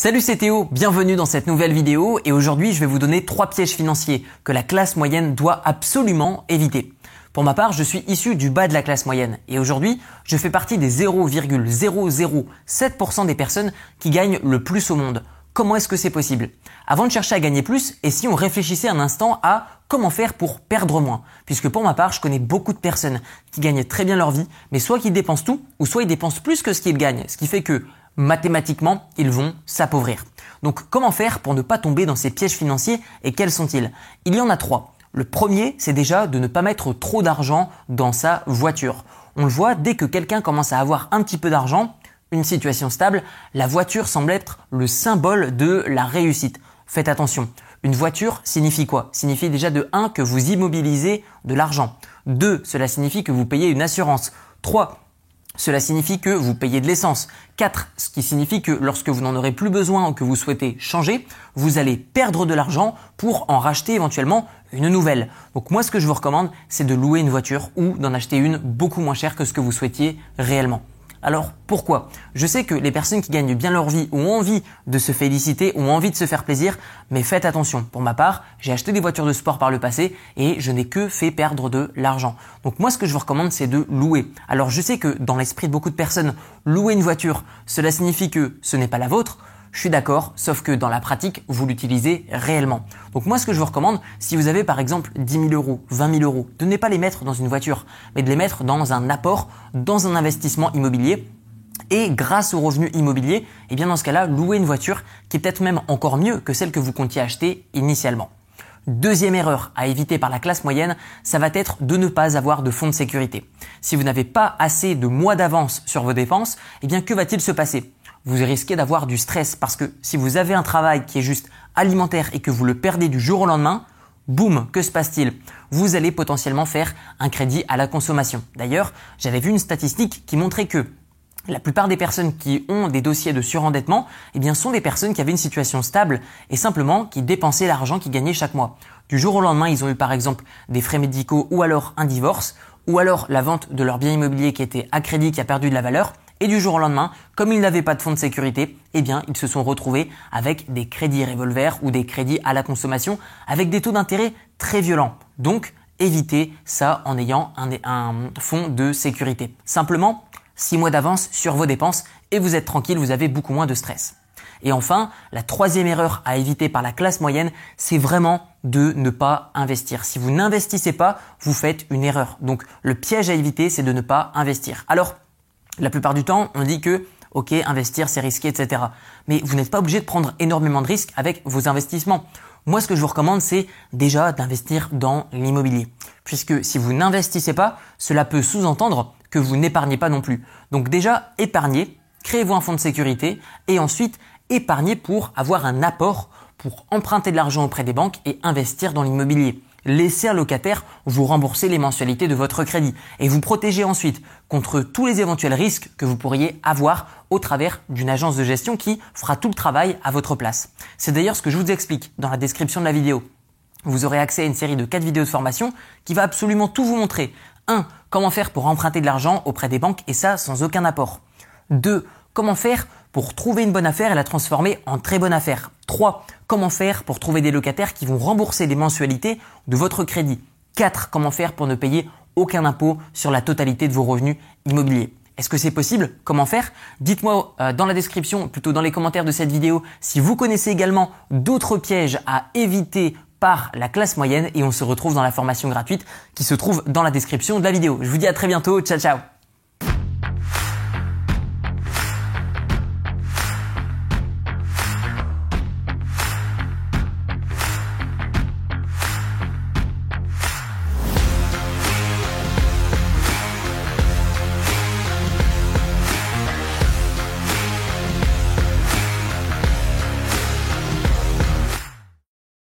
Salut c'est Théo, bienvenue dans cette nouvelle vidéo et aujourd'hui je vais vous donner trois pièges financiers que la classe moyenne doit absolument éviter. Pour ma part, je suis issu du bas de la classe moyenne et aujourd'hui, je fais partie des 0,007% des personnes qui gagnent le plus au monde. Comment est-ce que c'est possible? Avant de chercher à gagner plus, et si on réfléchissait un instant à comment faire pour perdre moins? Puisque pour ma part, je connais beaucoup de personnes qui gagnent très bien leur vie, mais soit qu'ils dépensent tout, ou soit ils dépensent plus que ce qu'ils gagnent. Ce qui fait que mathématiquement, ils vont s'appauvrir. Donc comment faire pour ne pas tomber dans ces pièges financiers et quels sont-ils? Il y en a trois. Le premier, c'est déjà de ne pas mettre trop d'argent dans sa voiture. On le voit, dès que quelqu'un commence à avoir un petit peu d'argent, une situation stable, la voiture semble être le symbole de la réussite. Faites attention. Une voiture signifie quoi? Signifie déjà de 1 que vous immobilisez de l'argent. 2, cela signifie que vous payez une assurance. 3, cela signifie que vous payez de l'essence. 4, ce qui signifie que lorsque vous n'en aurez plus besoin ou que vous souhaitez changer, vous allez perdre de l'argent pour en racheter éventuellement une nouvelle. Donc moi ce que je vous recommande, c'est de louer une voiture ou d'en acheter une beaucoup moins chère que ce que vous souhaitiez réellement. Alors pourquoi? Je sais que les personnes qui gagnent bien leur vie ont envie de se féliciter, ont envie de se faire plaisir, mais faites attention. Pour ma part, j'ai acheté des voitures de sport par le passé et je n'ai que fait perdre de l'argent. Donc moi ce que je vous recommande c'est de louer. Alors je sais que dans l'esprit de beaucoup de personnes, louer une voiture, cela signifie que ce n'est pas la vôtre. Je suis d'accord, sauf que dans la pratique, vous l'utilisez réellement. Donc moi, ce que je vous recommande, si vous avez par exemple 10 000 euros, 20 000 euros, de ne pas les mettre dans une voiture, mais de les mettre dans un apport, dans un investissement immobilier. Et grâce au revenu immobilier, et eh bien dans ce cas-là, louer une voiture qui est peut-être même encore mieux que celle que vous comptiez acheter initialement. Deuxième erreur à éviter par la classe moyenne, ça va être de ne pas avoir de fonds de sécurité. Si vous n'avez pas assez de mois d'avance sur vos dépenses, eh bien que va-t-il se passer? Vous risquez d'avoir du stress parce que si vous avez un travail qui est juste alimentaire et que vous le perdez du jour au lendemain, boum, que se passe-t-il? Vous allez potentiellement faire un crédit à la consommation. D'ailleurs, j'avais vu une statistique qui montrait que la plupart des personnes qui ont des dossiers de surendettement, eh bien, sont des personnes qui avaient une situation stable et simplement qui dépensaient l'argent qu'ils gagnaient chaque mois. Du jour au lendemain, ils ont eu par exemple des frais médicaux ou alors un divorce ou alors la vente de leur bien immobilier qui était à crédit qui a perdu de la valeur et du jour au lendemain, comme ils n'avaient pas de fonds de sécurité, eh bien, ils se sont retrouvés avec des crédits revolver ou des crédits à la consommation avec des taux d'intérêt très violents. Donc, évitez ça en ayant un, fonds de sécurité. Simplement, 6 mois d'avance sur vos dépenses et vous êtes tranquille, vous avez beaucoup moins de stress. Et enfin, la troisième erreur à éviter par la classe moyenne, c'est vraiment de ne pas investir. Si vous n'investissez pas, vous faites une erreur. Donc le piège à éviter, c'est de ne pas investir. Alors, la plupart du temps, on dit que ok, investir c'est risqué, etc. Mais vous n'êtes pas obligé de prendre énormément de risques avec vos investissements. Moi, ce que je vous recommande, c'est déjà d'investir dans l'immobilier. Puisque si vous n'investissez pas, cela peut sous-entendre que vous n'épargnez pas non plus. Donc déjà, épargnez, créez-vous un fonds de sécurité et ensuite épargnez pour avoir un apport pour emprunter de l'argent auprès des banques et investir dans l'immobilier laissez un locataire vous rembourser les mensualités de votre crédit et vous protéger ensuite contre tous les éventuels risques que vous pourriez avoir au travers d'une agence de gestion qui fera tout le travail à votre place. C'est d'ailleurs ce que je vous explique dans la description de la vidéo. Vous aurez accès à une série de 4 vidéos de formation qui va absolument tout vous montrer. 1. Comment faire pour emprunter de l'argent auprès des banques et ça sans aucun apport. 2. Comment faire pour trouver une bonne affaire et la transformer en très bonne affaire? 3. Comment faire pour trouver des locataires qui vont rembourser les mensualités de votre crédit? 4. Comment faire pour ne payer aucun impôt sur la totalité de vos revenus immobiliers? Est-ce que c'est possible? Comment faire? Dites-moi euh, dans la description, plutôt dans les commentaires de cette vidéo, si vous connaissez également d'autres pièges à éviter par la classe moyenne et on se retrouve dans la formation gratuite qui se trouve dans la description de la vidéo. Je vous dis à très bientôt, ciao ciao